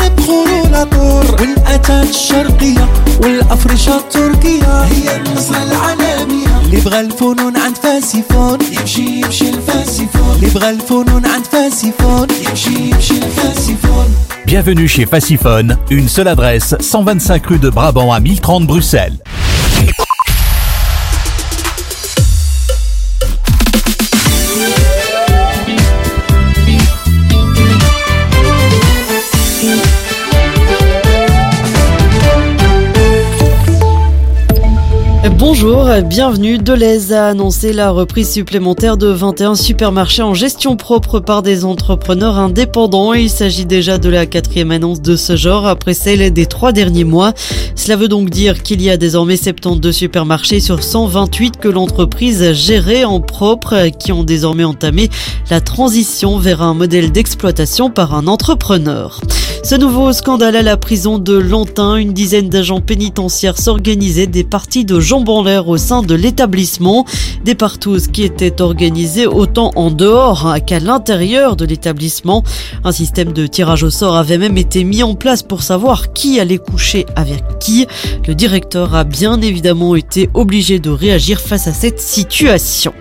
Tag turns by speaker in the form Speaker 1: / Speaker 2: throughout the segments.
Speaker 1: الأصل المغربية من البراد والصينية حتى البلغة الفاسية حتى هي حتى هي ما ننسى البخور والعطور والأتات الشرقية والأفرشة التركية هي النصرة العالمية اللي بغى الفنون عند فاسيفون يمشي يمشي الفاسيفون اللي بغى الفنون عند فاسيفون يمشي يمشي الفاسيفون
Speaker 2: Bienvenue chez Faciphone, une seule adresse, 125 rue de Brabant à 1030 Bruxelles.
Speaker 3: Bonjour, bienvenue. Deleuze a annoncé la reprise supplémentaire de 21 supermarchés en gestion propre par des entrepreneurs indépendants. Il s'agit déjà de la quatrième annonce de ce genre après celle des trois derniers mois. Cela veut donc dire qu'il y a désormais 72 supermarchés sur 128 que l'entreprise gérait en propre qui ont désormais entamé la transition vers un modèle d'exploitation par un entrepreneur. Ce nouveau scandale à la prison de Lantin, une dizaine d'agents pénitentiaires s'organisaient des parties de jambes l'air au sein de l'établissement, des partous qui étaient organisés autant en dehors qu'à l'intérieur de l'établissement. Un système de tirage au sort avait même été mis en place pour savoir qui allait coucher avec qui. Le directeur a bien évidemment été obligé de réagir face à cette situation.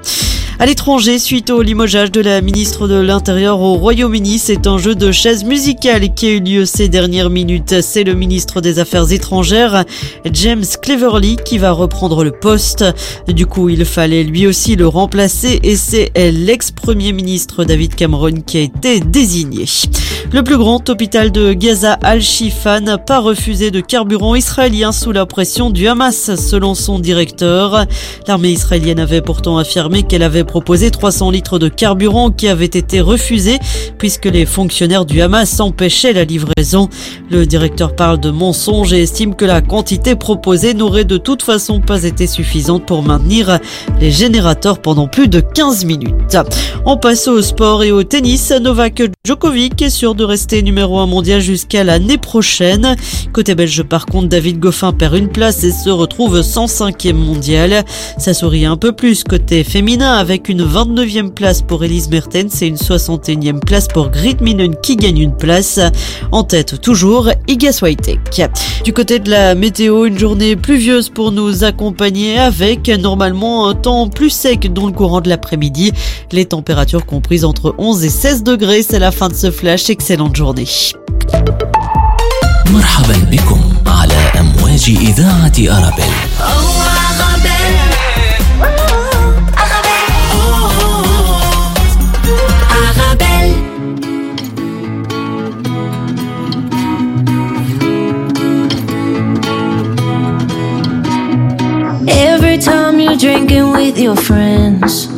Speaker 3: À l'étranger, suite au limogeage de la ministre de l'Intérieur au Royaume-Uni, c'est un jeu de chaises musicales qui a eu lieu ces dernières minutes. C'est le ministre des Affaires étrangères, James Cleverly, qui va reprendre le poste. Du coup, il fallait lui aussi le remplacer et c'est l'ex-premier ministre David Cameron qui a été désigné. Le plus grand hôpital de Gaza, Al-Shifa, n'a pas refusé de carburant israélien sous la pression du Hamas, selon son directeur. L'armée israélienne avait pourtant affirmé qu'elle avait proposé 300 litres de carburant qui avaient été refusés puisque les fonctionnaires du Hamas empêchaient la livraison. Le directeur parle de mensonges et estime que la quantité proposée n'aurait de toute façon pas été suffisante pour maintenir les générateurs pendant plus de 15 minutes. On passe au sport et au tennis. Novak Djokovic est de rester numéro 1 mondial jusqu'à l'année prochaine. Côté belge par contre, David Goffin perd une place et se retrouve 105e mondial. Ça sourit un peu plus côté féminin avec une 29e place pour Elise Mertens et une 61e place pour Grit Minen qui gagne une place. En tête toujours Iga Swiatek. Du côté de la météo, une journée pluvieuse pour nous accompagner avec normalement un temps plus sec dans le courant de l'après-midi. Les températures comprises entre 11 et 16 degrés. C'est la fin de ce flash. Excellente journée.
Speaker 4: مرحبا بكم على أمواج إذاعة أرابيل
Speaker 5: Every time you're drinking with your friends,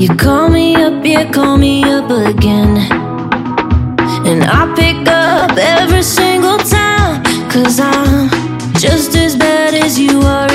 Speaker 5: you call me up, yeah, call me up again. And I pick up every single time, cause I'm just as bad as you are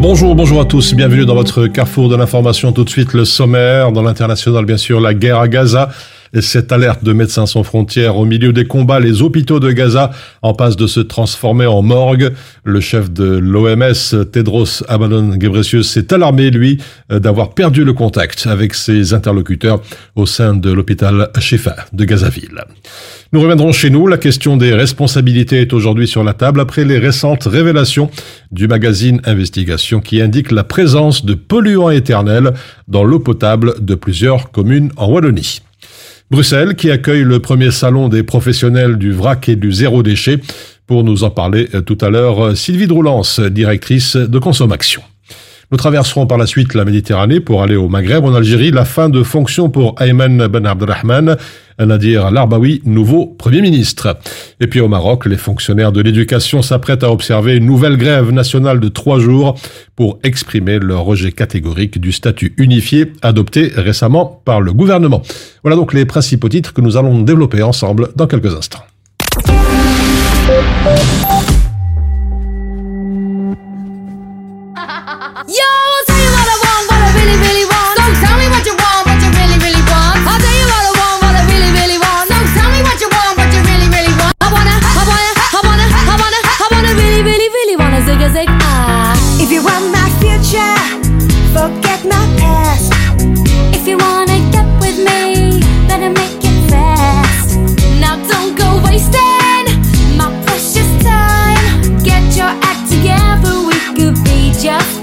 Speaker 6: Bonjour, bonjour à tous, bienvenue dans votre carrefour de l'information. Tout de suite le sommaire, dans l'international bien sûr, la guerre à Gaza. Et cette alerte de Médecins sans frontières au milieu des combats, les hôpitaux de Gaza en passe de se transformer en morgue. Le chef de l'OMS, Tedros Adhanom Ghebreyesus, s'est alarmé, lui, euh, d'avoir perdu le contact avec ses interlocuteurs au sein de l'hôpital Shifa de Gazaville. Nous reviendrons chez nous. La question des responsabilités est aujourd'hui sur la table après les récentes révélations du magazine Investigation qui indique la présence de polluants éternels dans l'eau potable de plusieurs communes en Wallonie. Bruxelles qui accueille le premier salon des professionnels du vrac et du zéro déchet. Pour nous en parler euh, tout à l'heure, euh, Sylvie Droulance, directrice de Consommation. Nous traverserons par la suite la Méditerranée pour aller au Maghreb, en Algérie. La fin de fonction pour Ayman Ben Abdelrahman, Nadir Larbaoui, nouveau Premier ministre. Et puis au Maroc, les fonctionnaires de l'éducation s'apprêtent à observer une nouvelle grève nationale de trois jours pour exprimer leur rejet catégorique du statut unifié adopté récemment par le gouvernement. Voilà donc les principaux titres que nous allons développer ensemble dans quelques instants.
Speaker 5: Just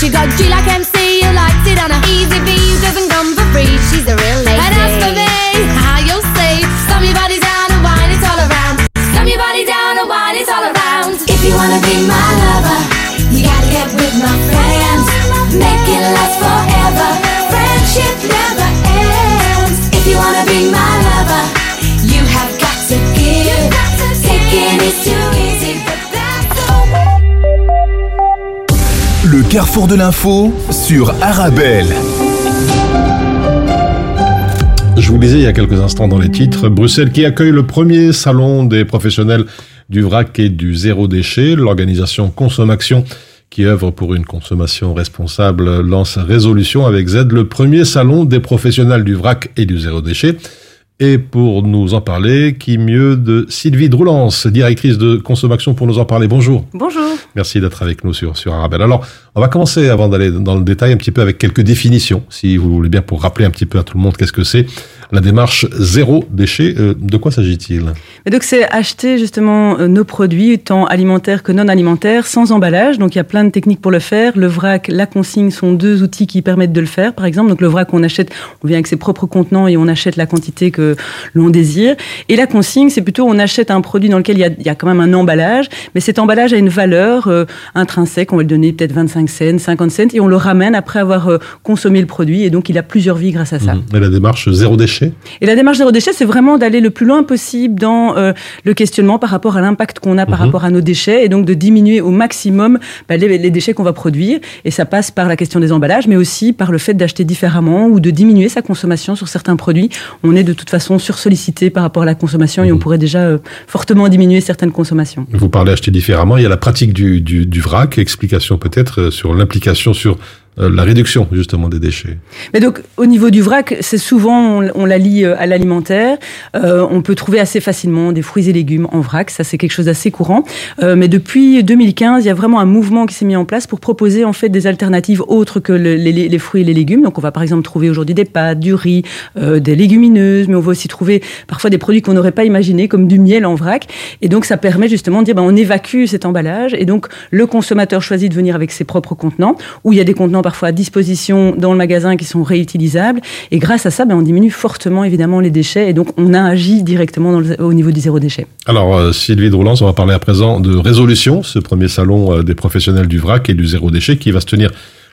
Speaker 7: she got
Speaker 5: G
Speaker 8: carrefour de l'info sur Arabelle.
Speaker 6: Je vous disais il y a quelques instants dans les titres, Bruxelles qui accueille le premier salon des professionnels du vrac et du zéro déchet. L'organisation Consommation qui œuvre pour une consommation responsable lance Résolution avec Z, le premier salon des professionnels du vrac et du zéro déchet. Et pour nous en parler, qui mieux de Sylvie Droulance, directrice de Consommation, pour nous en parler. Bonjour.
Speaker 9: Bonjour.
Speaker 6: Merci d'être avec nous sur, sur Arabelle. Alors, on va commencer, avant d'aller dans le détail, un petit peu avec quelques définitions, si vous voulez bien, pour rappeler un petit peu à tout le monde qu'est-ce que c'est la démarche zéro déchet. Euh, de quoi s'agit-il?
Speaker 9: Donc c'est acheter justement euh, nos produits, tant alimentaires que non alimentaires, sans emballage. Donc il y a plein de techniques pour le faire. Le vrac, la consigne sont deux outils qui permettent de le faire. Par exemple, donc le vrac on achète, on vient avec ses propres contenants et on achète la quantité que que l'on désire. Et la consigne, c'est plutôt on achète un produit dans lequel il y a, il y a quand même un emballage, mais cet emballage a une valeur euh, intrinsèque. On va le donner peut-être 25 cents, 50 cents, et on le ramène après avoir euh, consommé le produit. Et donc, il a plusieurs vies grâce à ça.
Speaker 6: Mhm. Et la démarche zéro déchet?
Speaker 9: Et la démarche zéro déchet, c'est vraiment d'aller le plus loin possible dans euh, le questionnement par rapport à l'impact qu'on a par
Speaker 6: Mhm.
Speaker 9: rapport à nos déchets et donc de diminuer au maximum bah, les, les déchets qu'on va produire. Et ça passe par la question des emballages, mais aussi par le fait d'acheter différemment ou de diminuer sa consommation sur certains produits. On est de toute façon sursollicité par rapport à la consommation
Speaker 6: Mhm.
Speaker 9: et on pourrait déjà euh, fortement diminuer certaines consommations.
Speaker 6: Vous parlez acheter différemment. Il y a la pratique du, du, du vrac. Explication peut-être euh, sur l'implication sur la réduction justement des déchets.
Speaker 9: Mais donc, au niveau du vrac, c'est souvent, on, la lie euh, à l'alimentaire. Euh, on peut trouver assez facilement des fruits et légumes en vrac. Ça, c'est quelque chose d'assez courant. Euh, mais depuis 2015, il y a vraiment un mouvement qui s'est mis en place pour proposer, en fait, des alternatives autres que le- les, fruits et les légumes. Donc, on va par exemple trouver aujourd'hui des pâtes, du riz, euh, des légumineuses, mais on va aussi trouver parfois des produits qu'on n'aurait pas imaginés, comme du miel en vrac. Et donc, ça permet justement de dire, ben, on évacue cet emballage. Et donc, le consommateur choisit de venir avec ses propres contenants, où il y a des contenants parfois à disposition dans le magasin qui sont réutilisables. Et grâce à ça, ben, on diminue fortement évidemment les déchets. Et donc, on a agi directement dans le- au niveau du zéro déchet.
Speaker 6: Alors euh, Sylvie Droulans, on va parler à présent de résolution, ce premier salon euh, des professionnels du vrac et du zéro déchet qui va se tenir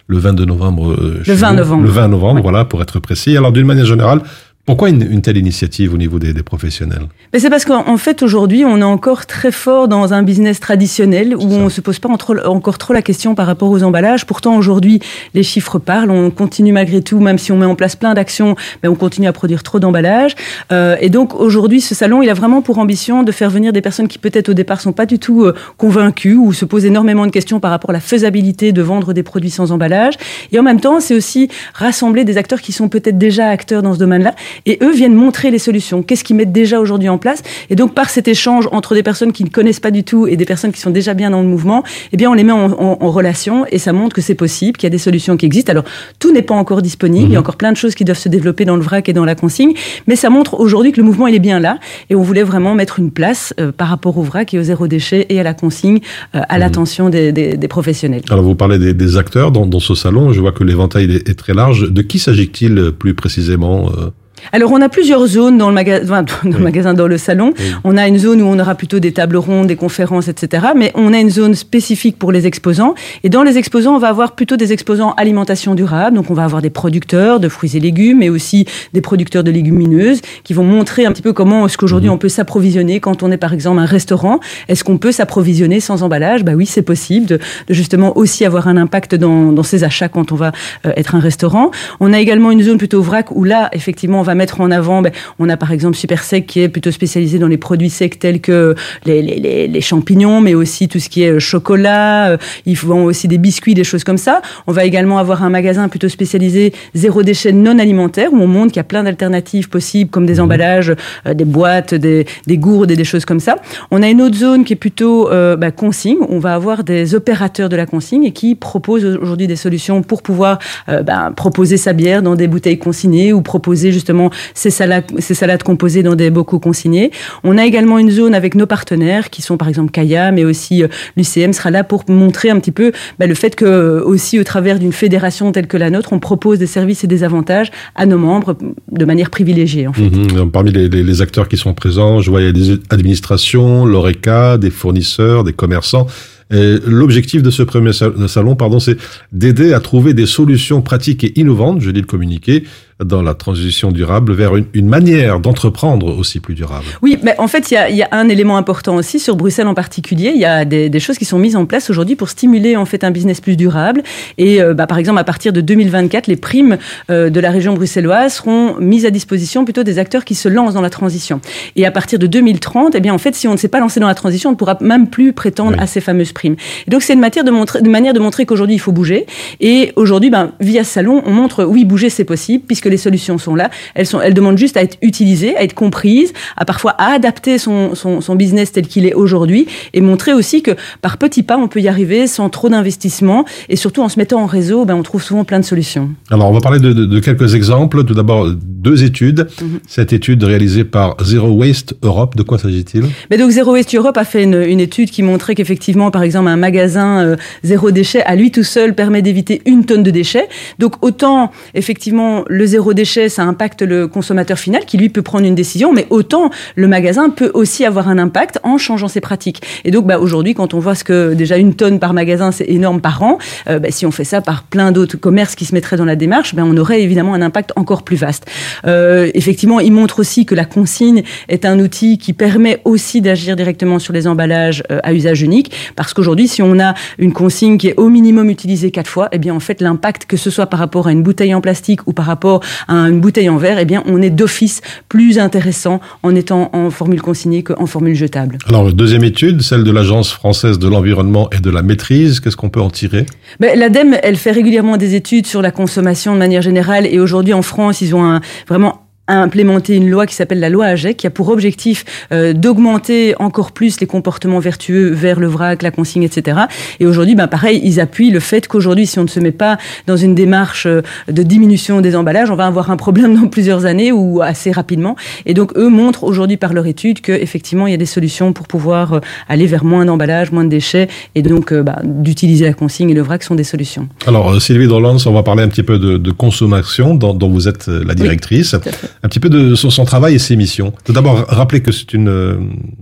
Speaker 6: le 22 novembre. euh, chez
Speaker 9: 20
Speaker 6: nous.
Speaker 9: novembre.
Speaker 6: Le 20 novembre, voilà, pour être précis. Alors d'une manière générale, pourquoi une, une telle initiative au niveau des, des professionnels?
Speaker 9: Mais c'est parce qu'en en fait, aujourd'hui, on est encore très fort dans un business traditionnel où on se pose pas encore trop la question par rapport aux emballages. Pourtant, aujourd'hui, les chiffres parlent. On continue malgré tout, même si on met en place plein d'actions, mais on continue à produire trop d'emballages. Euh, et donc, aujourd'hui, ce salon, il a vraiment pour ambition de faire venir des personnes qui, peut-être au départ, sont pas du tout euh, convaincues ou se posent énormément de questions par rapport à la faisabilité de vendre des produits sans emballage. Et en même temps, c'est aussi rassembler des acteurs qui sont peut-être déjà acteurs dans ce domaine-là et eux viennent montrer les solutions. Qu'est-ce qu'ils mettent déjà aujourd'hui en place? Et donc, par cet échange entre des personnes qui ne connaissent pas du tout et des personnes qui sont déjà bien dans le mouvement, eh bien, on les met en, en- en relation et ça montre que c'est possible, qu'il y a des solutions qui existent. Alors, tout n'est pas encore disponible. Il y a encore plein de choses qui doivent se développer dans le vrac et dans la consigne, mais ça montre aujourd'hui que le mouvement il est bien là et on voulait vraiment mettre une place euh, par rapport au vrac et au zéro déchet et à la consigne euh, à l'attention des, des- des professionnels.
Speaker 6: Alors vous parlez des, des acteurs dans, dans ce salon. Je vois que l'éventail est, est très large. De qui s'agit-il plus précisément euh
Speaker 9: Alors, on a plusieurs zones dans le, maga- enfin, dans le magasin, dans le salon. On a une zone où on aura plutôt des tables rondes, des conférences, etc. Mais on a une zone spécifique pour les exposants. Et dans les exposants, on va avoir plutôt des exposants alimentation durable. Donc, on va avoir des producteurs de fruits et légumes, mais aussi des producteurs de légumineuses qui vont montrer un petit peu comment est-ce qu'aujourd'hui on peut s'approvisionner quand on est par exemple un restaurant. Est-ce qu'on peut s'approvisionner sans emballage? Bah oui, c'est possible de, de justement aussi avoir un impact dans, dans ses achats quand on va euh, être un restaurant. On a également une zone plutôt vrac où là, effectivement, on va mettre en avant, ben, on a par exemple Super Sec qui est plutôt spécialisé dans les produits secs tels que les, les, les, les champignons, mais aussi tout ce qui est euh, chocolat. euh, Ils vendent aussi des biscuits, des choses comme ça. On va également avoir un magasin plutôt spécialisé zéro déchet non alimentaire où on montre qu'il y a plein d'alternatives possibles comme des emballages, euh, des boîtes, des, des gourdes et des choses comme ça. On a une autre zone qui est plutôt euh, bah, consigne. On va avoir des opérateurs de la consigne et qui proposent aujourd'hui des solutions pour pouvoir euh, bah, proposer sa bière dans des bouteilles consignées ou proposer justement ses salades, composées dans des bocaux consignés. On a également une zone avec nos partenaires qui sont par exemple Kaya, mais aussi euh, l'UCM sera là pour montrer un petit peu bah, le fait que euh, aussi au travers d'une fédération telle que la nôtre, on propose des services et des avantages à nos membres de manière privilégiée. En fait.
Speaker 6: Mhm. Parmi les, acteurs qui sont présents, je vois des administrations, l'ORECA, des fournisseurs, des commerçants. L'objectif de ce premier sal- salon, pardon, c'est d'aider à trouver des solutions pratiques et innovantes, je lis le communiqué, dans la transition durable vers une, une manière d'entreprendre aussi plus durable.
Speaker 9: Oui, mais en fait, il y a, y a un élément important aussi sur Bruxelles en particulier. Il y a des, des choses qui sont mises en place aujourd'hui pour stimuler en fait un business plus durable. Et euh, bah, par exemple, à partir de 2024, les primes euh, de la région bruxelloise seront mises à disposition plutôt des acteurs qui se lancent dans la transition. Et à partir de 2030, eh bien en fait, si on ne s'est pas lancé dans la transition, on ne pourra même plus prétendre à ces fameuses primes. Et donc c'est une matière de montrer, une manière de montrer qu'aujourd'hui il faut bouger. Et aujourd'hui, ben, via ce salon, on montre oui, bouger c'est possible puisque les solutions sont là. Elles sont, elles demandent juste à être utilisées, à être comprises, à parfois à adapter son, son, son business tel qu'il est aujourd'hui et montrer aussi que par petits pas on peut y arriver sans trop d'investissement et surtout en se mettant en réseau, ben, on trouve souvent plein de solutions.
Speaker 6: Alors, on va parler de, de- de quelques exemples. Tout d'abord, deux études.
Speaker 9: Mhm.
Speaker 6: Cette étude réalisée par Zero Waste Europe, de quoi s'agit-il?
Speaker 9: Mais donc Zero Waste Europe a fait une, une étude qui montrait qu'effectivement, par exemple, un magasin euh, zéro déchet à lui tout seul permet d'éviter une tonne de déchets. Donc autant effectivement le zéro déchet, ça impacte le consommateur final qui lui peut prendre une décision, mais autant le magasin peut aussi avoir un impact en changeant ses pratiques. Et donc bah, aujourd'hui, quand on voit ce que déjà une tonne par magasin, c'est énorme par an, euh, bah, si on fait ça par plein d'autres commerces qui se mettraient dans la démarche, bah, on aurait évidemment un impact encore plus vaste. Euh, effectivement, il montre aussi que la consigne est un outil qui permet aussi d'agir directement sur les emballages euh, à usage unique, parce qu'aujourd'hui, si on a une consigne qui est au minimum utilisée quatre fois, eh bien en fait l'impact, que ce soit par rapport à une bouteille en plastique ou par rapport à une bouteille en verre, eh bien on est d'office plus intéressant en étant en formule consignée qu'en formule jetable.
Speaker 6: Alors, deuxième étude, celle de l'Agence française de l'environnement et de la maîtrise. Qu'est-ce qu'on peut en tirer?
Speaker 9: Ben, L'ADEME, elle fait régulièrement des études sur la consommation de manière générale et aujourd'hui en France, ils ont un, vraiment a implémenté une loi qui s'appelle la loi AGEC, qui a pour objectif euh, d'augmenter encore plus les comportements vertueux vers le vrac, la consigne, etc. Et aujourd'hui, ben pareil, ils appuient le fait qu'aujourd'hui, si on ne se met pas dans une démarche euh, de diminution des emballages, on va avoir un problème dans plusieurs années ou assez rapidement. Et donc, eux montrent aujourd'hui par leur étude qu'effectivement, il y a des solutions pour pouvoir euh, aller vers moins d'emballages, moins de déchets, et donc euh, bah, d'utiliser la consigne et le vrac sont des solutions.
Speaker 6: Alors, Sylvie Drolans, on va parler un petit peu de, de consommation, dont, dont vous êtes la directrice. Un petit peu de son, son travail et ses missions. Tout d'abord, rappeler que c'est une, euh,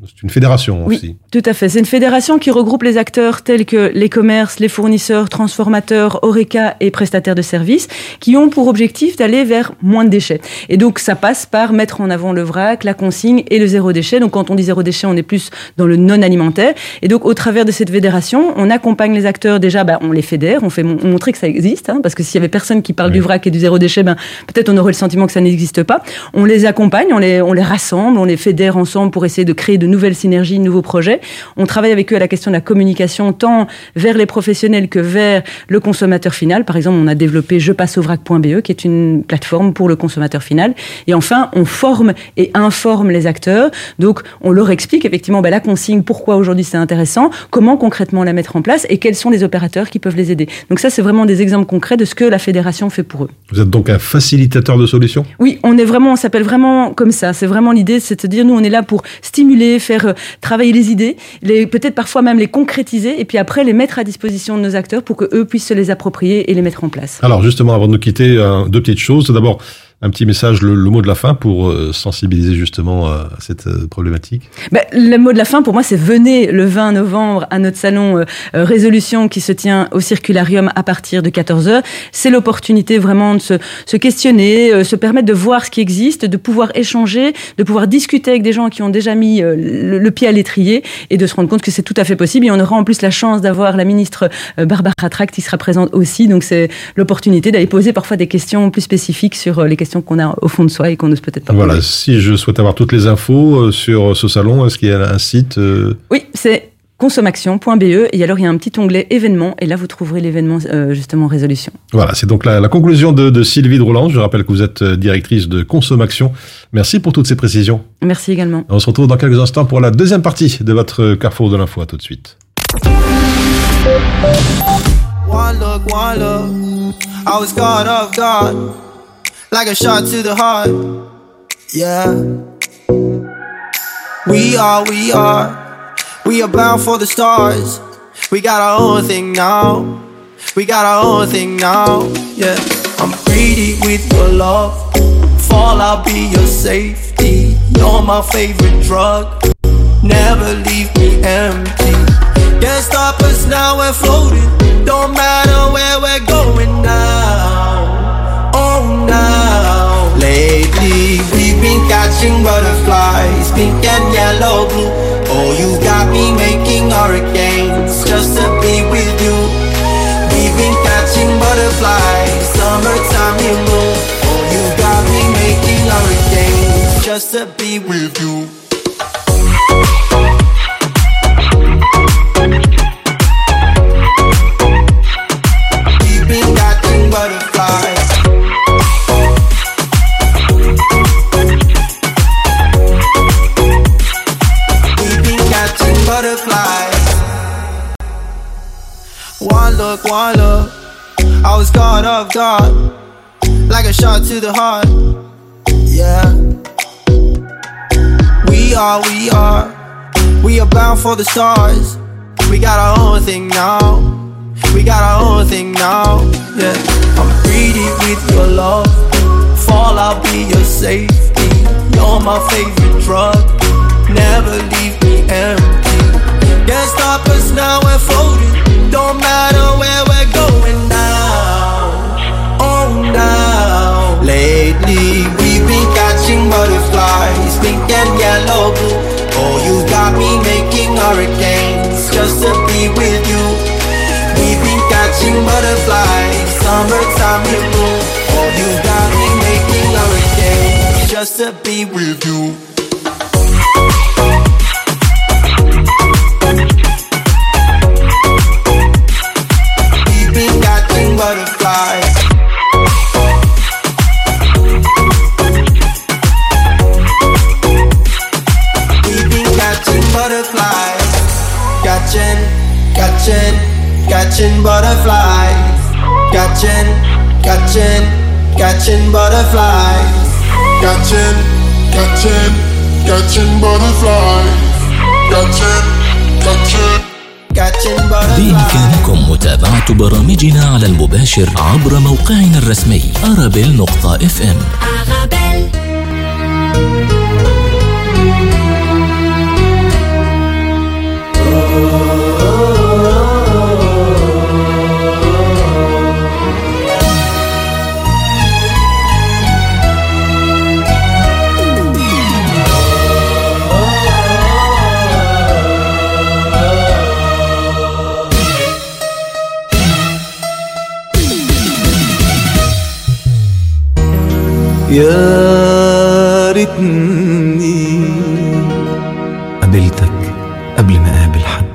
Speaker 6: c'est une fédération
Speaker 9: Oui,
Speaker 6: aussi.
Speaker 9: tout à fait. C'est une fédération qui regroupe les acteurs tels que les commerces, les fournisseurs, transformateurs, Oreca et prestataires de services, qui ont pour objectif d'aller vers moins de déchets. Et donc, ça passe par mettre en avant le vrac, la consigne et le zéro déchet. Donc, quand on dit zéro déchet, on est plus dans le non alimentaire. Et donc, au travers de cette fédération, on accompagne les acteurs. Déjà, bah, on les fédère, on fait mon- montrer que ça existe, hein, parce que s'il y avait personne qui parle du vrac et du zéro déchet, ben, peut-être on aurait le sentiment que ça n'existe pas. On les accompagne, on les, on les rassemble, on les fédère ensemble pour essayer de créer de nouvelles synergies, de nouveaux projets. On travaille avec eux à la question de la communication, tant vers les professionnels que vers le consommateur final. Par exemple, on a développé jepasseauvrac.be, qui est une plateforme pour le consommateur final. Et enfin, on forme et informe les acteurs. Donc, on leur explique effectivement ben, la consigne, pourquoi aujourd'hui c'est intéressant, comment concrètement la mettre en place et quels sont les opérateurs qui peuvent les aider. Donc ça, c'est vraiment des exemples concrets de ce que la fédération fait pour eux.
Speaker 6: Vous êtes donc un facilitateur de solutions?
Speaker 9: Oui, on est vraiment, on s'appelle vraiment comme ça. C'est vraiment l'idée, c'est de dire, nous, on est là pour stimuler, faire euh, travailler les idées, peut-être parfois même les concrétiser, et puis après les mettre à disposition de nos acteurs pour que eux puissent se les approprier et les mettre en place.
Speaker 6: Alors justement, avant de nous quitter, euh, deux petites choses. D'abord, un petit message, le, mot de la fin pour euh, sensibiliser justement euh, à cette euh, problématique.
Speaker 9: Ben, le mot de la fin, pour moi, c'est venez le 20 novembre à notre salon euh, euh, Résolution qui se tient au Circularium à partir de 14h. C'est l'opportunité vraiment de se, questionner, euh, se permettre de voir ce qui existe, de pouvoir échanger, de pouvoir discuter avec des gens qui ont déjà mis euh, le, le pied à l'étrier et de se rendre compte que c'est tout à fait possible. Et on aura en plus la chance d'avoir la ministre euh, Barbara Tract qui sera présente aussi. Donc c'est l'opportunité d'aller poser parfois des questions plus spécifiques sur euh, les questions qu'on a au fond de soi et qu'on n'ose peut-être pas
Speaker 6: Voilà,
Speaker 9: poser.
Speaker 6: si je souhaite avoir toutes les infos euh, sur ce salon, est-ce qu'il y a un site euh,
Speaker 9: Oui, c'est consommation.be et alors il y a un petit onglet événements et là vous trouverez l'événement euh, justement résolution.
Speaker 6: Voilà, c'est donc la, la conclusion de, de Sylvie Drouland. Je rappelle que vous êtes directrice de Consommation. Merci pour toutes ces précisions.
Speaker 9: Merci également.
Speaker 6: On se retrouve dans quelques instants pour la deuxième partie de votre Carrefour de l'info. À tout de suite.
Speaker 10: One look, one look. I was caught off guard, like a shot to the heart. Yeah. We are, we are, we are bound for the stars. We got our own thing now. We got our own thing now. Yeah. I'm greedy with your love. Fall, I'll be your safety. You're my favorite drug. Never leave me empty. Can't stop us now, we're floating. Don't matter where we're going now. Now. Lately, we've been catching butterflies, pink and yellow, blue. Oh, you got me making hurricanes just to be with you. We've been catching butterflies, summertime, you know. Oh, you got me making hurricanes just to be with you. Look, one look. I was caught off guard, like a shot to the heart. yeah. We are, we are, we are bound for the stars. We got our own thing now. We got our own thing now, yeah. I'm greedy with your love. Fall, I'll be your safety. You're my favorite drug. Never leave me empty. Can't stop us now, we're floating. Don't matter where we're going now. Oh, now. Lately, we've been catching butterflies, pink and yellow, blue. Oh, you got me making hurricanes just to be with you. We've been catching butterflies, summertime in bloom. Oh, you got me making hurricanes just to be with you. Catching, catching butterflies. Catching, catching, catching butterflies. Catching, catching, catching butterflies.
Speaker 4: بإمكانكم متابعة برامجنا على المباشر عبر موقعنا الرسمي أرابيل نقطة اف ام
Speaker 11: يا ريتني قابلتك قبل ما أقابل حد.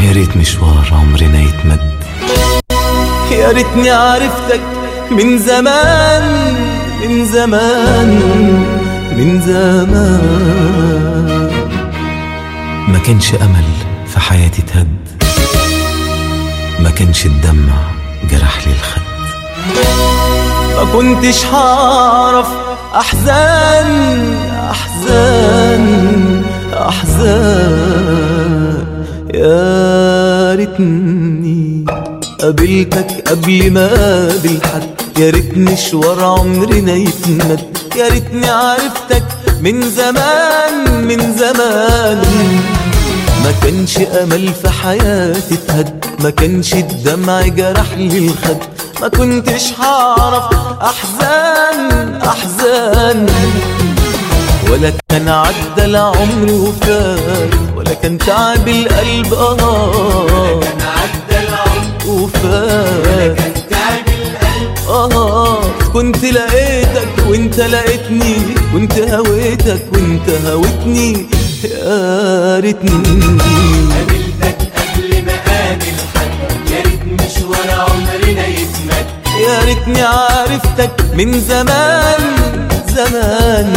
Speaker 11: يا ريت مشوار عمرنا يتمد. يا ريتني عرفتك من زمان من زمان من زمان. ما كانش أمل في حياتي تهد. ما كانش الدمع كنتش هعرف. أحزان أحزان أحزان. يا ريتني قابلتك قبل ما اقابل حد يا ريت مشوار عمرنا يتمد. يا ريتني عرفتك من زمان من زمان. ما كانش أمل في حياتي اتهد ما كانش الدمع جرح لي الخد ما كنتش هعرف. أحزان أحزان. ولا كان عدى العمر وفات ولا كان تعب القلب آه. آه. كنت لقيتك وانت لقيتني. كنت هويتك وانت هويتني. يا ريتني.
Speaker 12: يا
Speaker 11: ريتني عرفتك من زمان زمان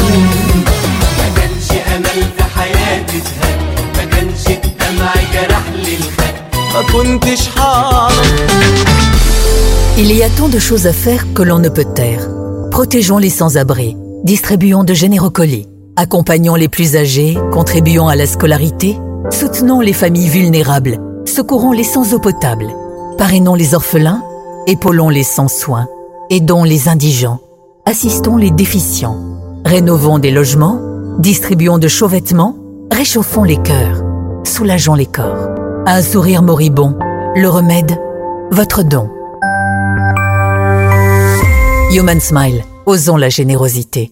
Speaker 12: ما كانش امل في حياتي اتهد ما كانش الدمع جرح لي الخد
Speaker 11: ما كنتش هعرف
Speaker 13: Il y a tant de choses à faire que l'on ne peut taire. Protégeons les sans-abri, distribuons de généreux colis, accompagnons les plus âgés, contribuons à la scolarité, soutenons les familles vulnérables, secourons les sans eau potable, parrainons les orphelins, épaulons les sans soins, aidons les indigents, assistons les déficients, rénovons des logements, distribuons de chauds vêtements, réchauffons les cœurs, soulageons les corps. Un sourire moribond, le remède, votre don. Human Smile, osons la générosité.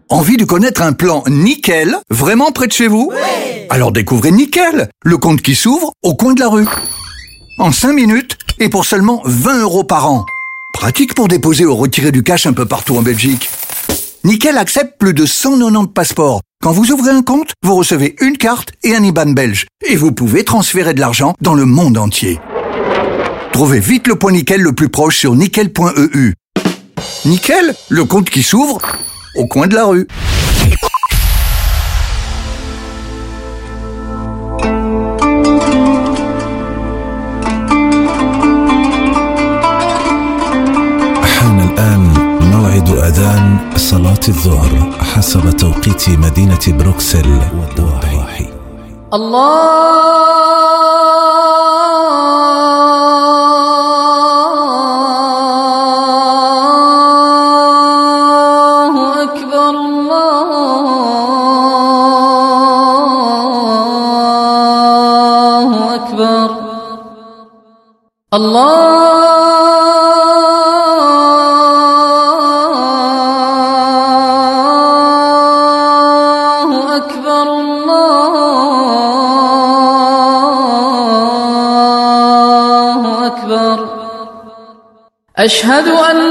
Speaker 8: Envie de connaître un plan nickel, vraiment près de chez vous? Alors découvrez Nickel, le compte qui s'ouvre au coin de la rue. En 5 minutes et pour seulement 20 euros par an. Pratique pour déposer ou retirer du cash un peu partout en Belgique. Nickel accepte plus de 190 passeports. Quand vous ouvrez un compte, vous recevez une carte et un IBAN belge. Et vous pouvez transférer de l'argent dans le monde entier. Trouvez vite le point Nickel le plus proche sur nickel.eu. Nickel, le compte qui s'ouvre au coin de la rue.
Speaker 14: حان الآن موعد أذان صلاة الظهر حسب توقيت مدينة بروكسل والضواحي
Speaker 15: الله الله أكبر الله أكبر. أشهد أن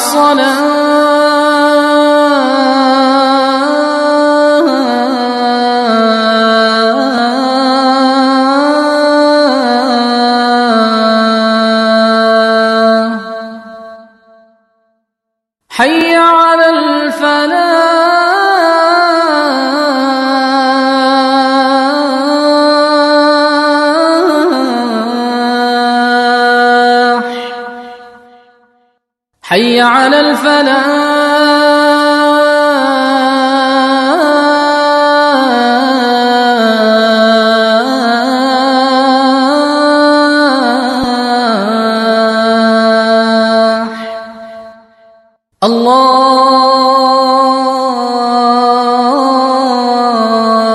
Speaker 15: الصلاة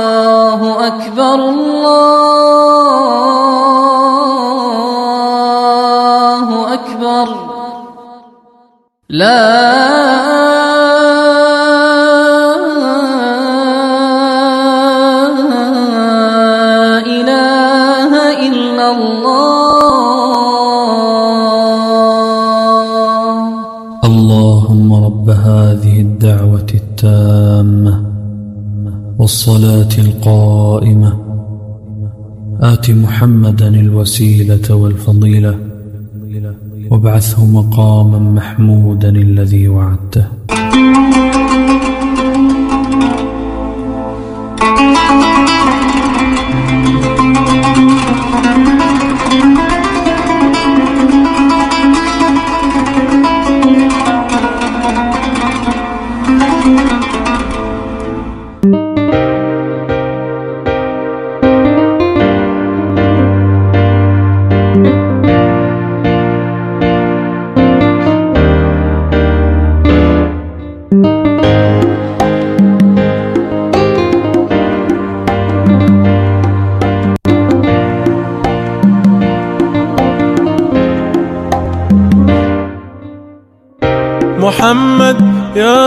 Speaker 15: الله أكبر الله أكبر لا
Speaker 16: والصلاة القائمة. آت محمدا الوسيلة والفضيلة. وابعثه مقاما محمودا الذي وعدته.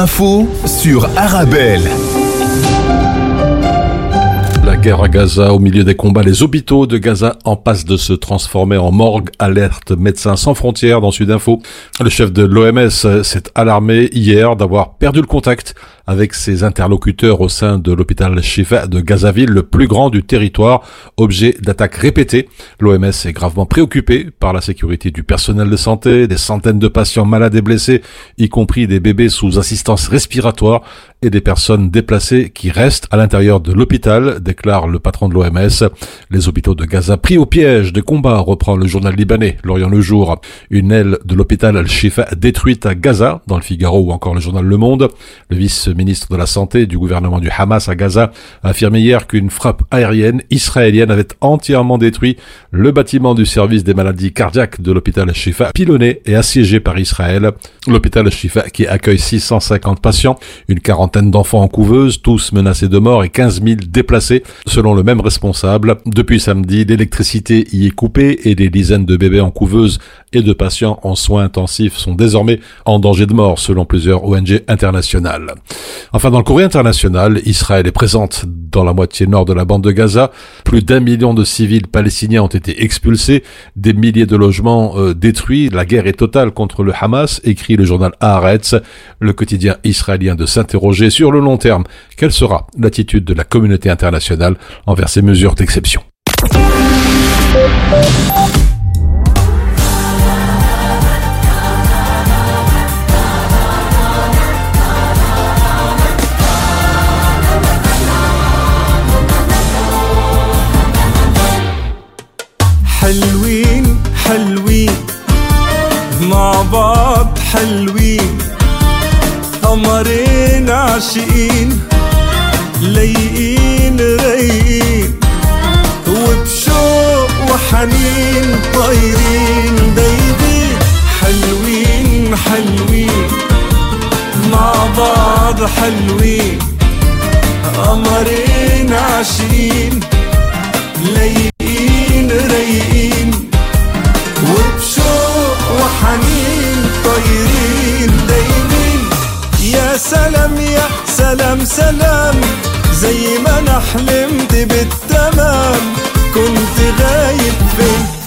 Speaker 2: L'info sur Arabelle.
Speaker 6: La guerre à Gaza, au milieu des combats, les hôpitaux de Gaza en passe de se transformer en morgue, alerte Médecins sans frontières dans Sudinfo. Le chef de l'OMS s'est alarmé hier d'avoir perdu le contact avec ses interlocuteurs au sein de l'hôpital Shifa de Gazaville, le plus grand du territoire, objet d'attaques répétées. L'OMS est gravement préoccupé par la sécurité du personnel de santé, des centaines de patients malades et blessés, y compris des bébés sous assistance respiratoire et des personnes déplacées qui restent à l'intérieur de l'hôpital, déclare le patron de l'OMS. Les hôpitaux de Gaza pris au piège des combats, reprend le journal libanais L'Orient le Jour. Une aile de l'hôpital Al-Shifa détruite à Gaza, dans le Figaro ou encore le journal Le Monde. Le vice-ministre de la Santé du gouvernement du Hamas à Gaza a affirmé hier qu'une frappe aérienne israélienne avait entièrement détruit le bâtiment du service des maladies cardiaques de l'hôpital Al-Shifa, pilonné et assiégé par Israël. L'hôpital Al-Shifa qui accueille 650 patients, une quarantaine d'enfants en couveuse, tous menacés de mort et 15 000 déplacés, selon le même responsable. Depuis samedi, l'électricité y est coupée et des dizaines de bébés en couveuse et de patients en soins intensifs sont désormais en danger de mort, selon plusieurs ONG internationales. Enfin, dans le courrier international, Israël est présente dans la moitié nord de la bande de Gaza. Plus d'un million de civils palestiniens ont été expulsés, des milliers de logements euh, détruits. La guerre est totale contre le Hamas, écrit le journal Haaretz, le quotidien israélien de s'interroger sur le long terme. Quelle sera l'attitude de la communauté internationale envers ces mesures d'exception?
Speaker 17: حلوين حلوين. مع بعض حلوين. قمرين عاشقين لايقين رايقين. وبشوق وحنين طايرين دايبين حلوين حلوين. مع بعض حلوين. قمرين عاشقين لايقين. رايقين وبشوق وحنين طايرين دايمين. يا سلام يا سلام سلام زي ما أنا حلمت بالتمام. كنت غايب فين؟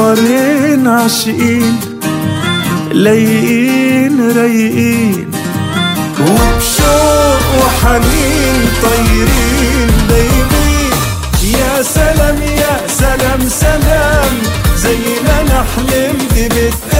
Speaker 17: قمرين عاشقين لايقين رايقين. وبشوق وحنين طايرين دايبين يا سلام يا سلام سلام. زي ما أنا حلمت بالتمام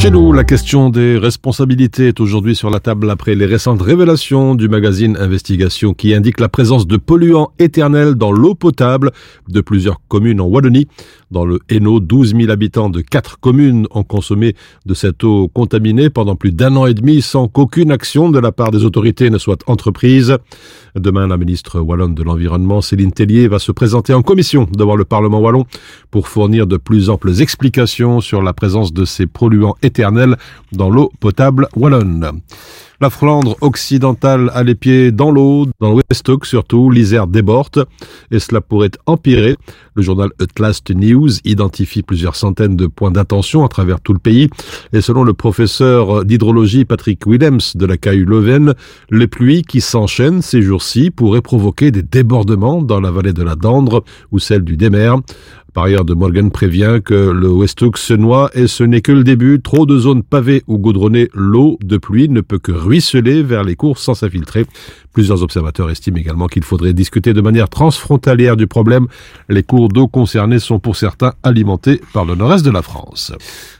Speaker 6: Chez nous, la question des responsabilités est aujourd'hui sur la table après les récentes révélations du magazine Investigation qui indique la présence de polluants éternels dans l'eau potable de plusieurs communes en Wallonie. Dans le Hainaut, 12 000 habitants de quatre communes ont consommé de cette eau contaminée pendant plus d'un an et demi sans qu'aucune action de la part des autorités ne soit entreprise. Demain, la ministre wallonne de l'Environnement, Céline Tellier, va se présenter en commission devant le Parlement wallon pour fournir de plus amples explications sur la présence de ces polluants éternels dans l'eau potable wallonne. La Flandre occidentale a les pieds dans l'eau, dans l'Ouestock surtout, l'Isère déborde et cela pourrait empirer. Le journal Utlast News identifie plusieurs centaines de points d'attention à travers tout le pays et selon le professeur d'hydrologie Patrick Willems de la KU Leuven, les pluies qui s'enchaînent ces jours-ci pourraient provoquer des débordements dans la vallée de la Dandre ou celle du Démer. Par ailleurs, De Morgan prévient que le Westhook se noie et ce n'est que le début. Trop de zones pavées ou goudronnées, l'eau de pluie ne peut que ruisseler vers les cours sans s'infiltrer. Plusieurs observateurs estiment également qu'il faudrait discuter de manière transfrontalière du problème. Les cours d'eau concernés sont pour certains alimentés par le nord-est de la France.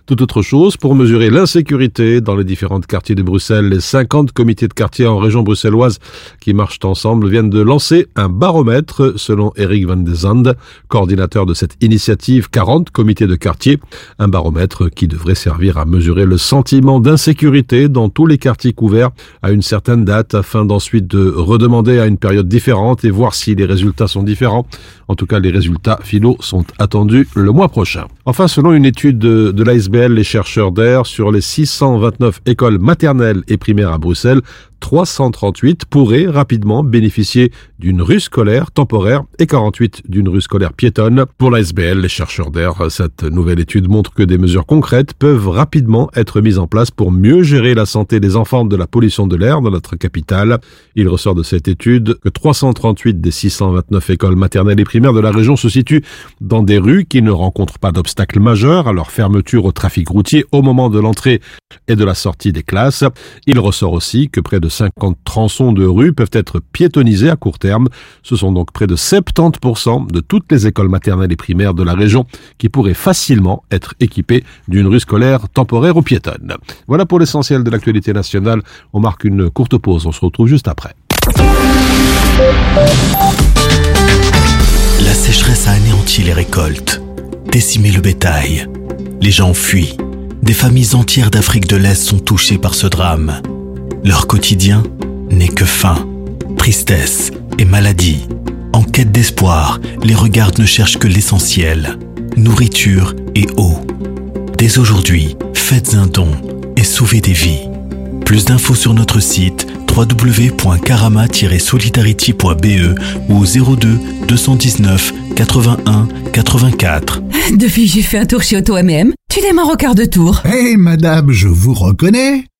Speaker 6: Tout autre chose, pour mesurer l'insécurité dans les différents quartiers de Bruxelles, les 50 comités de quartier en région bruxelloise qui marchent ensemble viennent de lancer un baromètre, selon Eric Van de coordinateur de cette initiative 40 comités de quartier, un baromètre qui devrait servir à mesurer le sentiment d'insécurité dans tous les quartiers couverts à une certaine date afin d'ensuite de redemander à une période différente et voir si les résultats sont différents. En tout cas, les résultats finaux sont attendus le mois prochain. Enfin, selon une étude de, de l'ASBL, les chercheurs d'air, sur les 629 écoles maternelles et primaires à Bruxelles, 338 pourraient rapidement bénéficier d'une rue scolaire temporaire et 48 d'une rue scolaire piétonne. Pour l'ASBL, les chercheurs d'air, cette nouvelle étude montre que des mesures concrètes peuvent rapidement être mises en place pour mieux gérer la santé des enfants de la pollution de l'air dans notre capitale. Il ressort de cette étude que 338 des 629 écoles maternelles et primaires de la région se situent dans des rues qui ne rencontrent pas d'obstacles majeurs à leur fermeture au trafic routier au moment de l'entrée et de la sortie des classes. Il ressort aussi que près de 50 tronçons de rues peuvent être piétonnisés à court terme. Ce sont donc près de 70% de toutes les écoles maternelles et primaires de la région qui pourraient facilement être équipées d'une rue scolaire temporaire ou piétonne. Voilà pour l'essentiel de l'actualité nationale. On marque une courte pause. On se retrouve juste après.
Speaker 14: La sécheresse a anéanti les récoltes, décimé le bétail. Les gens fuient. Des familles entières d'Afrique de l'Est sont touchées par ce drame. Leur quotidien n'est que faim, tristesse et maladie. En quête d'espoir, les regards ne cherchent que l'essentiel, nourriture et eau. Dès aujourd'hui, faites un don et sauvez des vies. Plus d'infos sur notre site www.karama-solidarity.be ou au 02 219 81 84.
Speaker 18: Depuis, j'ai fait un tour chez Auto MM. Tu démarres au quart de tour.
Speaker 19: Hé, madame, je vous reconnais.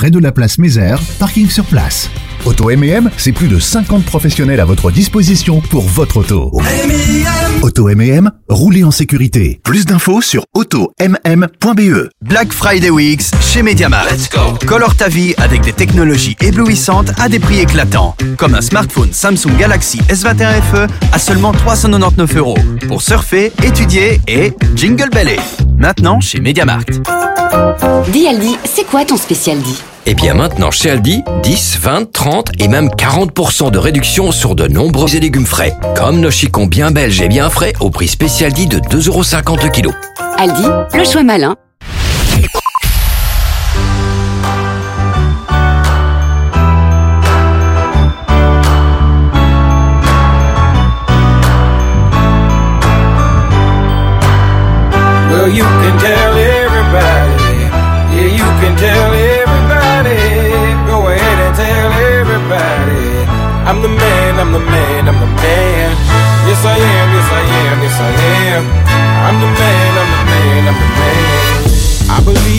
Speaker 18: près de la place Mézère, parking sur place. Auto M&M, c'est plus de 50 professionnels à votre disposition pour votre auto. Auto M&M, roulez en sécurité. Plus d'infos sur automm.be.
Speaker 20: Black Friday Weeks chez Mediamart. Colore ta vie avec des technologies éblouissantes à des prix éclatants. Comme un smartphone Samsung Galaxy S21 FE à seulement 399 euros. Pour surfer, étudier et jingle belly. Maintenant chez Mediamart.
Speaker 21: Dis Aldi, c'est quoi ton spécial dit
Speaker 22: Eh bien maintenant chez Aldi, 10, 20, 30 et même 40% de réduction sur de nombreux et légumes frais. Comme nos chicons bien belges et bien frais au prix spécial dit de 2,50€ le kilo.
Speaker 21: Aldi, le choix malin.
Speaker 23: You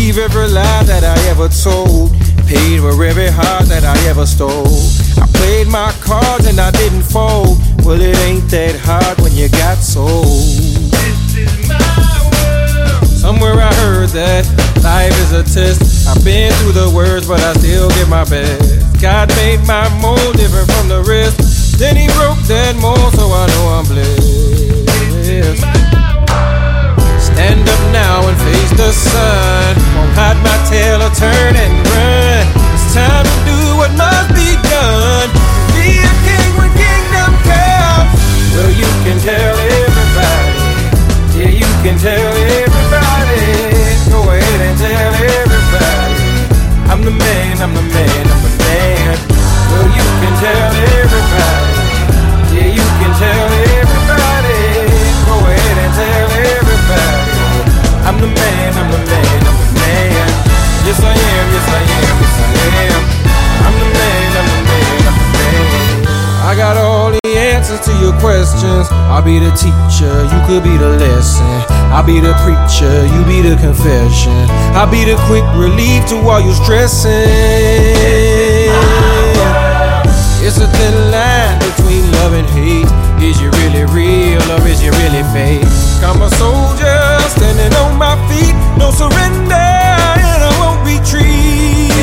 Speaker 23: believe every lie that I ever told. Paid for every heart that I ever stole. I played my cards and I didn't fold. Well, it ain't that hard when you got sold. Somewhere I heard that life is a test. I've been through the worst, but I still give my best. God made my mold different from the rest. Then he broke that mold, so I know I'm blessed. Stand up now and face the sun. Won't hide my tail or turn and run. It's time to do what must be done. Be a king when kingdom comes. Well, you can tell everybody. Yeah, you can tell everybody. Go ahead and tell everybody. I'm the man, I'm the man, I'm the man. Well, you can tell I got all the answers to your questions. I'll be the teacher, you could be the lesson. I'll be the preacher, you be the confession. I'll be the quick relief to all your stressing. It's a thin line between love and hate. Is you really real or is you really fake? I'm a soldier standing on my feet, no surrender, and I won't retreat.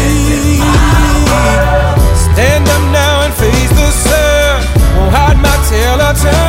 Speaker 23: Stand up
Speaker 18: mountain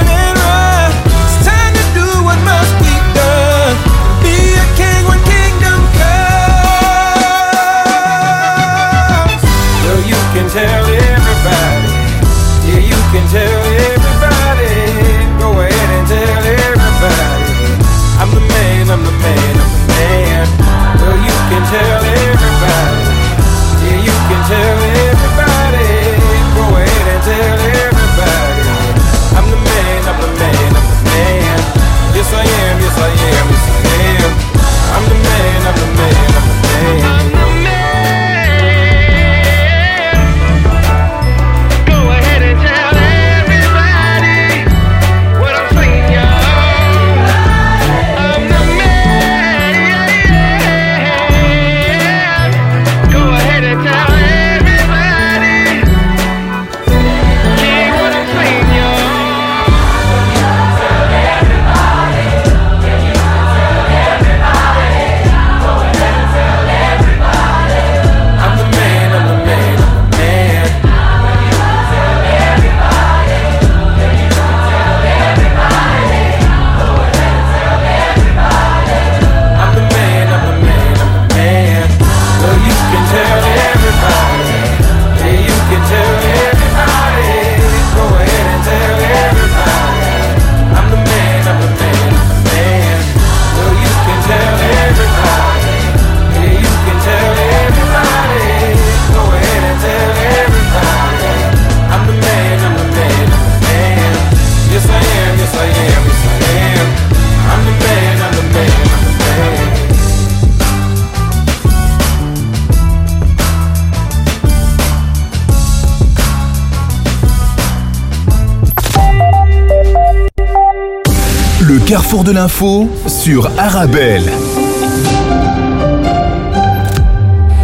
Speaker 18: de l'info sur Arabelle.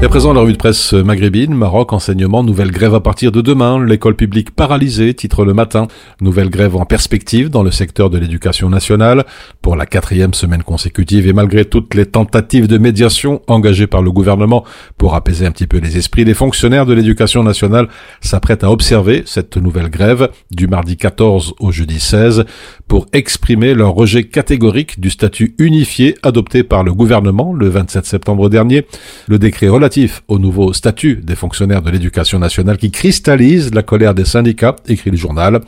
Speaker 6: Et à présent, la revue de presse maghrébine, Maroc, enseignement, nouvelle grève à partir de demain, l'école publique paralysée, titre le matin, nouvelle grève en perspective dans le secteur de l'éducation nationale pour la quatrième semaine consécutive et malgré toutes les tentatives de médiation engagées par le gouvernement pour apaiser un petit peu les esprits, les fonctionnaires de l'éducation nationale s'apprêtent à observer cette nouvelle grève du mardi 14 au jeudi 16 pour exprimer leur rejet catégorique du statut unifié adopté par le gouvernement le 27 septembre dernier, le décret relatif au nouveau statut des fonctionnaires de l'éducation nationale qui cristallise la colère des syndicats, écrit le journal.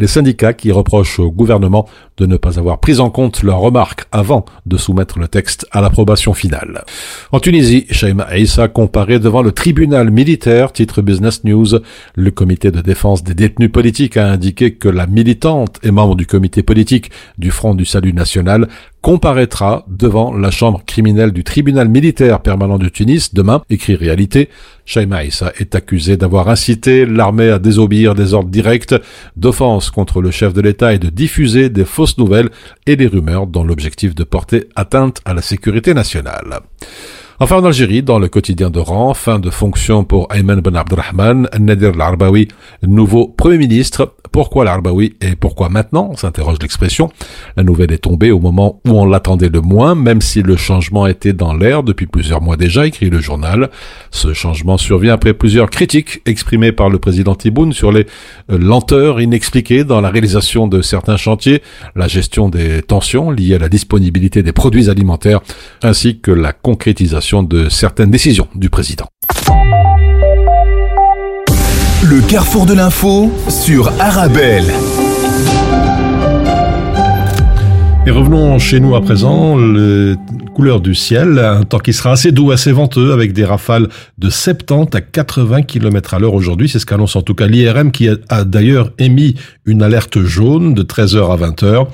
Speaker 6: Les syndicats qui reprochent au gouvernement de ne pas avoir pris en compte leurs remarques avant de soumettre le texte à l'approbation finale. En Tunisie, Shaima Aissa comparé devant le tribunal militaire, titre Business News. Le comité de défense des détenus politiques a indiqué que la militante et membre du comité politique du Front du Salut National comparaîtra devant la chambre criminelle du tribunal militaire permanent de Tunis demain, écrit Réalité. Shaima est accusé d'avoir incité l'armée à désobéir des ordres directs, d'offense contre le chef de l'État et de diffuser des fausses nouvelles et des rumeurs dans l'objectif de porter atteinte à la sécurité nationale. Enfin, en Algérie, dans le quotidien de rang, fin de fonction pour Ayman Ben Abdelrahman, Nadir Larbaoui, nouveau Premier ministre. Pourquoi Larbaoui et pourquoi maintenant s'interroge l'expression. La nouvelle est tombée au moment où on l'attendait le moins, même si le changement était dans l'air depuis plusieurs mois déjà, écrit le journal. Ce changement survient après plusieurs critiques exprimées par le président Tiboun sur les euh, lenteurs inexpliquées dans la réalisation de certains chantiers, la gestion des tensions liées à la disponibilité des produits alimentaires, ainsi que la concrétisation de certaines décisions du président.
Speaker 18: Le carrefour de l'info sur Arabelle.
Speaker 6: Et revenons chez nous à présent, les couleurs du ciel, un temps qui sera assez doux, assez venteux, avec des rafales de 70 à 80 km à l'heure aujourd'hui. C'est ce qu'annonce en tout cas l'IRM qui a, d'ailleurs émis une alerte jaune de 13h à 20h.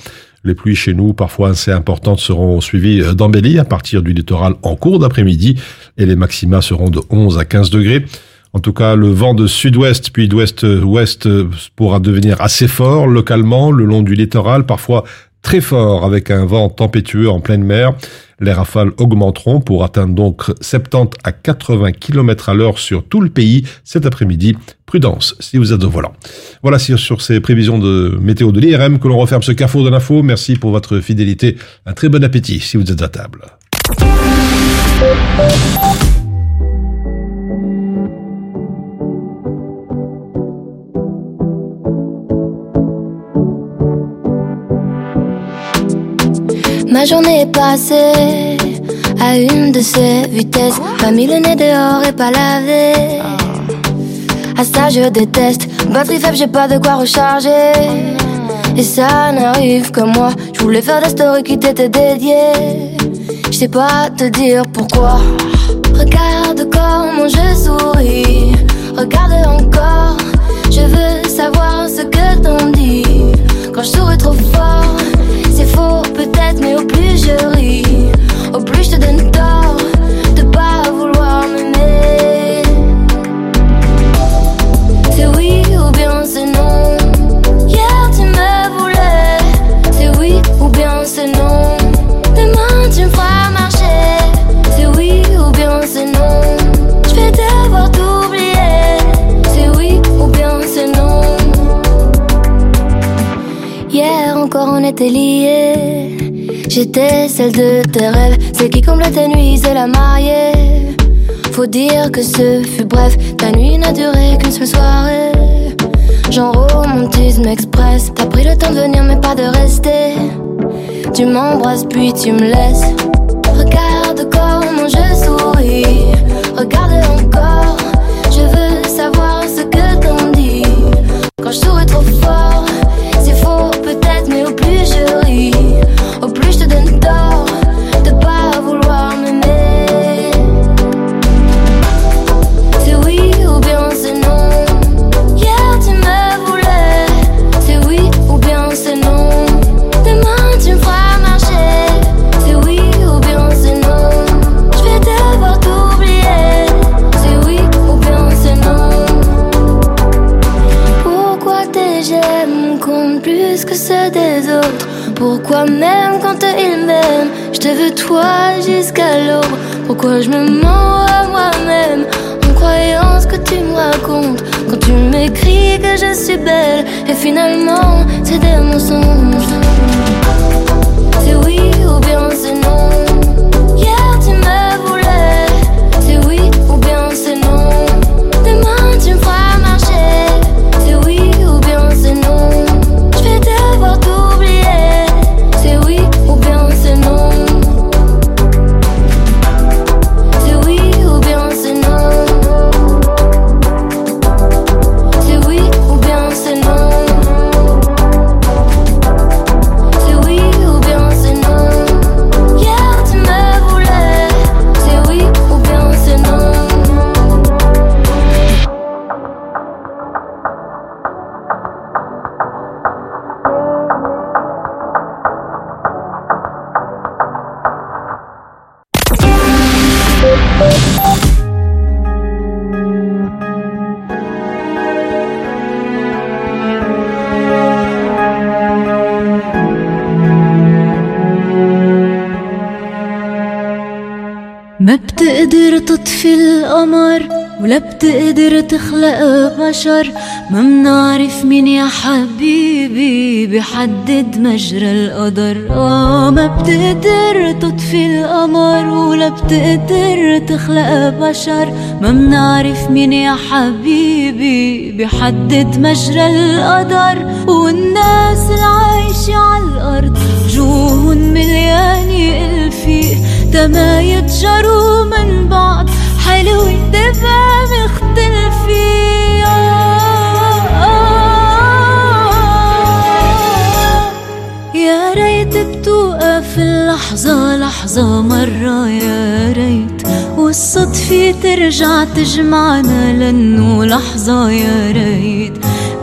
Speaker 6: Les pluies chez nous, parfois assez importantes, seront suivies d'embellies à partir du littoral en cours d'après-midi et les maxima seront de 11 à 15 degrés. En tout cas, le vent de sud-ouest puis d'ouest-ouest pourra devenir assez fort localement le long du littoral, parfois très fort avec un vent tempétueux en pleine mer. Les rafales augmenteront pour atteindre donc 70 à 80 km à l'heure sur tout le pays cet après-midi. Prudence si vous êtes au volant. Voilà sur ces prévisions de météo de l'IRM que l'on referme ce carrefour de l'info. Merci pour votre fidélité. Un très bon appétit si vous êtes à table.
Speaker 24: Ma journée est passée à une de ces vitesses. Pas mis le nez dehors et pas lavé. À ça je déteste. Batterie faible, j'ai pas de quoi recharger. Et ça n'arrive que moi. Je voulais faire des stories qui t'étaient dédiées. Je sais pas te dire pourquoi. Regarde comment je souris. Regarde encore. Je veux savoir ce que t'en dis. Quand je souris trop fort, faux peut-être, mais au plus je ris, liés. J'étais celle de tes rêves, celle qui comble tes nuits, c'est la mariée. Faut dire que ce fut bref, ta nuit n'a duré qu'une seule soirée. Genre romantisme express, t'as pris le temps de venir mais pas de rester. Tu m'embrasses puis tu me laisses. Regarde comment je souris, regarde encore. Je veux savoir ce que t'en dis. Quand je souris trop fort, au plus je ris, au plus je te donne tort veux toi jusqu'à. Pourquoi je me mens à moi-même en croyant ce que tu me racontes? Quand tu m'écris que je suis belle, et finalement c'est des mensonges. C'est oui ou bien c'est non?
Speaker 25: ولا بتقدر تخلق بشر ما منعرف مين يا حبيبي بحدد مجرى القدر. آه ما بتقدر تطفي القمر ولا بتقدر تخلق بشر ما منعرف مين يا حبيبي بحدد مجرى القدر. والناس العايشة على الأرض وجوهن مليانة ألفي تما يتجروا من بعض حلوة دفا يا ريت بتوقف اللحظة لحظة مرة يا ريت والصدفة ترجع تجمعنا لأنه لحظة يا ريت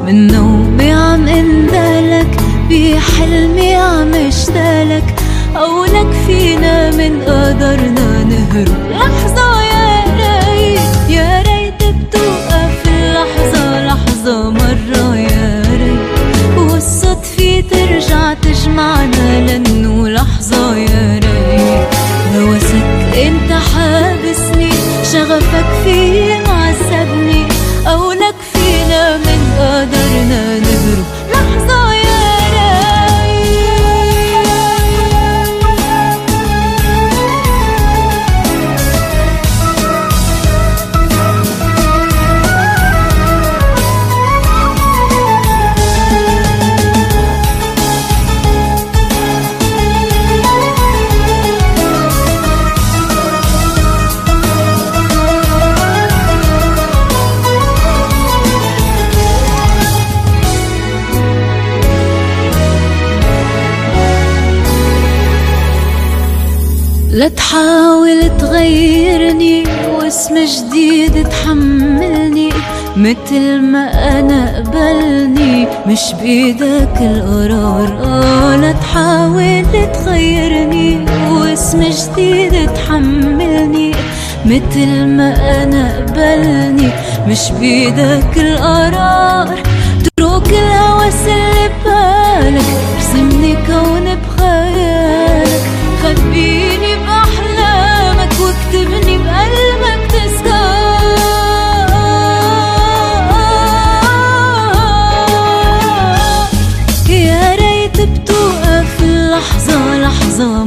Speaker 25: من نومي عم اندلك بحلمي عم اشتلك أو لك فينا من قدرنا نهرب. لحظة يا ريت يا ريت بتوقف اللحظة لحظة مرة يا ريت والصدفة ترجع تجمعنا لأنه لحظة يا ريت. هوسك أنت حابسني شغفك في مثل ما أنا قبلني مش بإيدك القرار لا تحاول تغيرني واسم جديد تحملني. مثل ما أنا قبلني مش بإيدك القرار. اترك الهوس اللي ببالك ارسمني كون
Speaker 18: zaman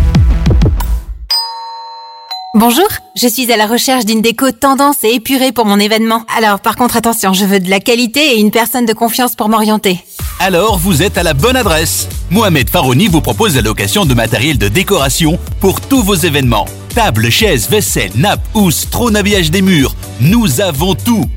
Speaker 26: Bonjour, je suis à la recherche d'une déco tendance et épurée pour mon événement. Alors par contre attention, je veux de la qualité et une personne de confiance pour m'orienter.
Speaker 2: Alors vous êtes à la bonne adresse. Mohamed Farouni vous propose la location de matériel de décoration pour tous vos événements. Tables, chaises, vaisselle, nappes, housses, trône habillage des murs. Nous avons tout.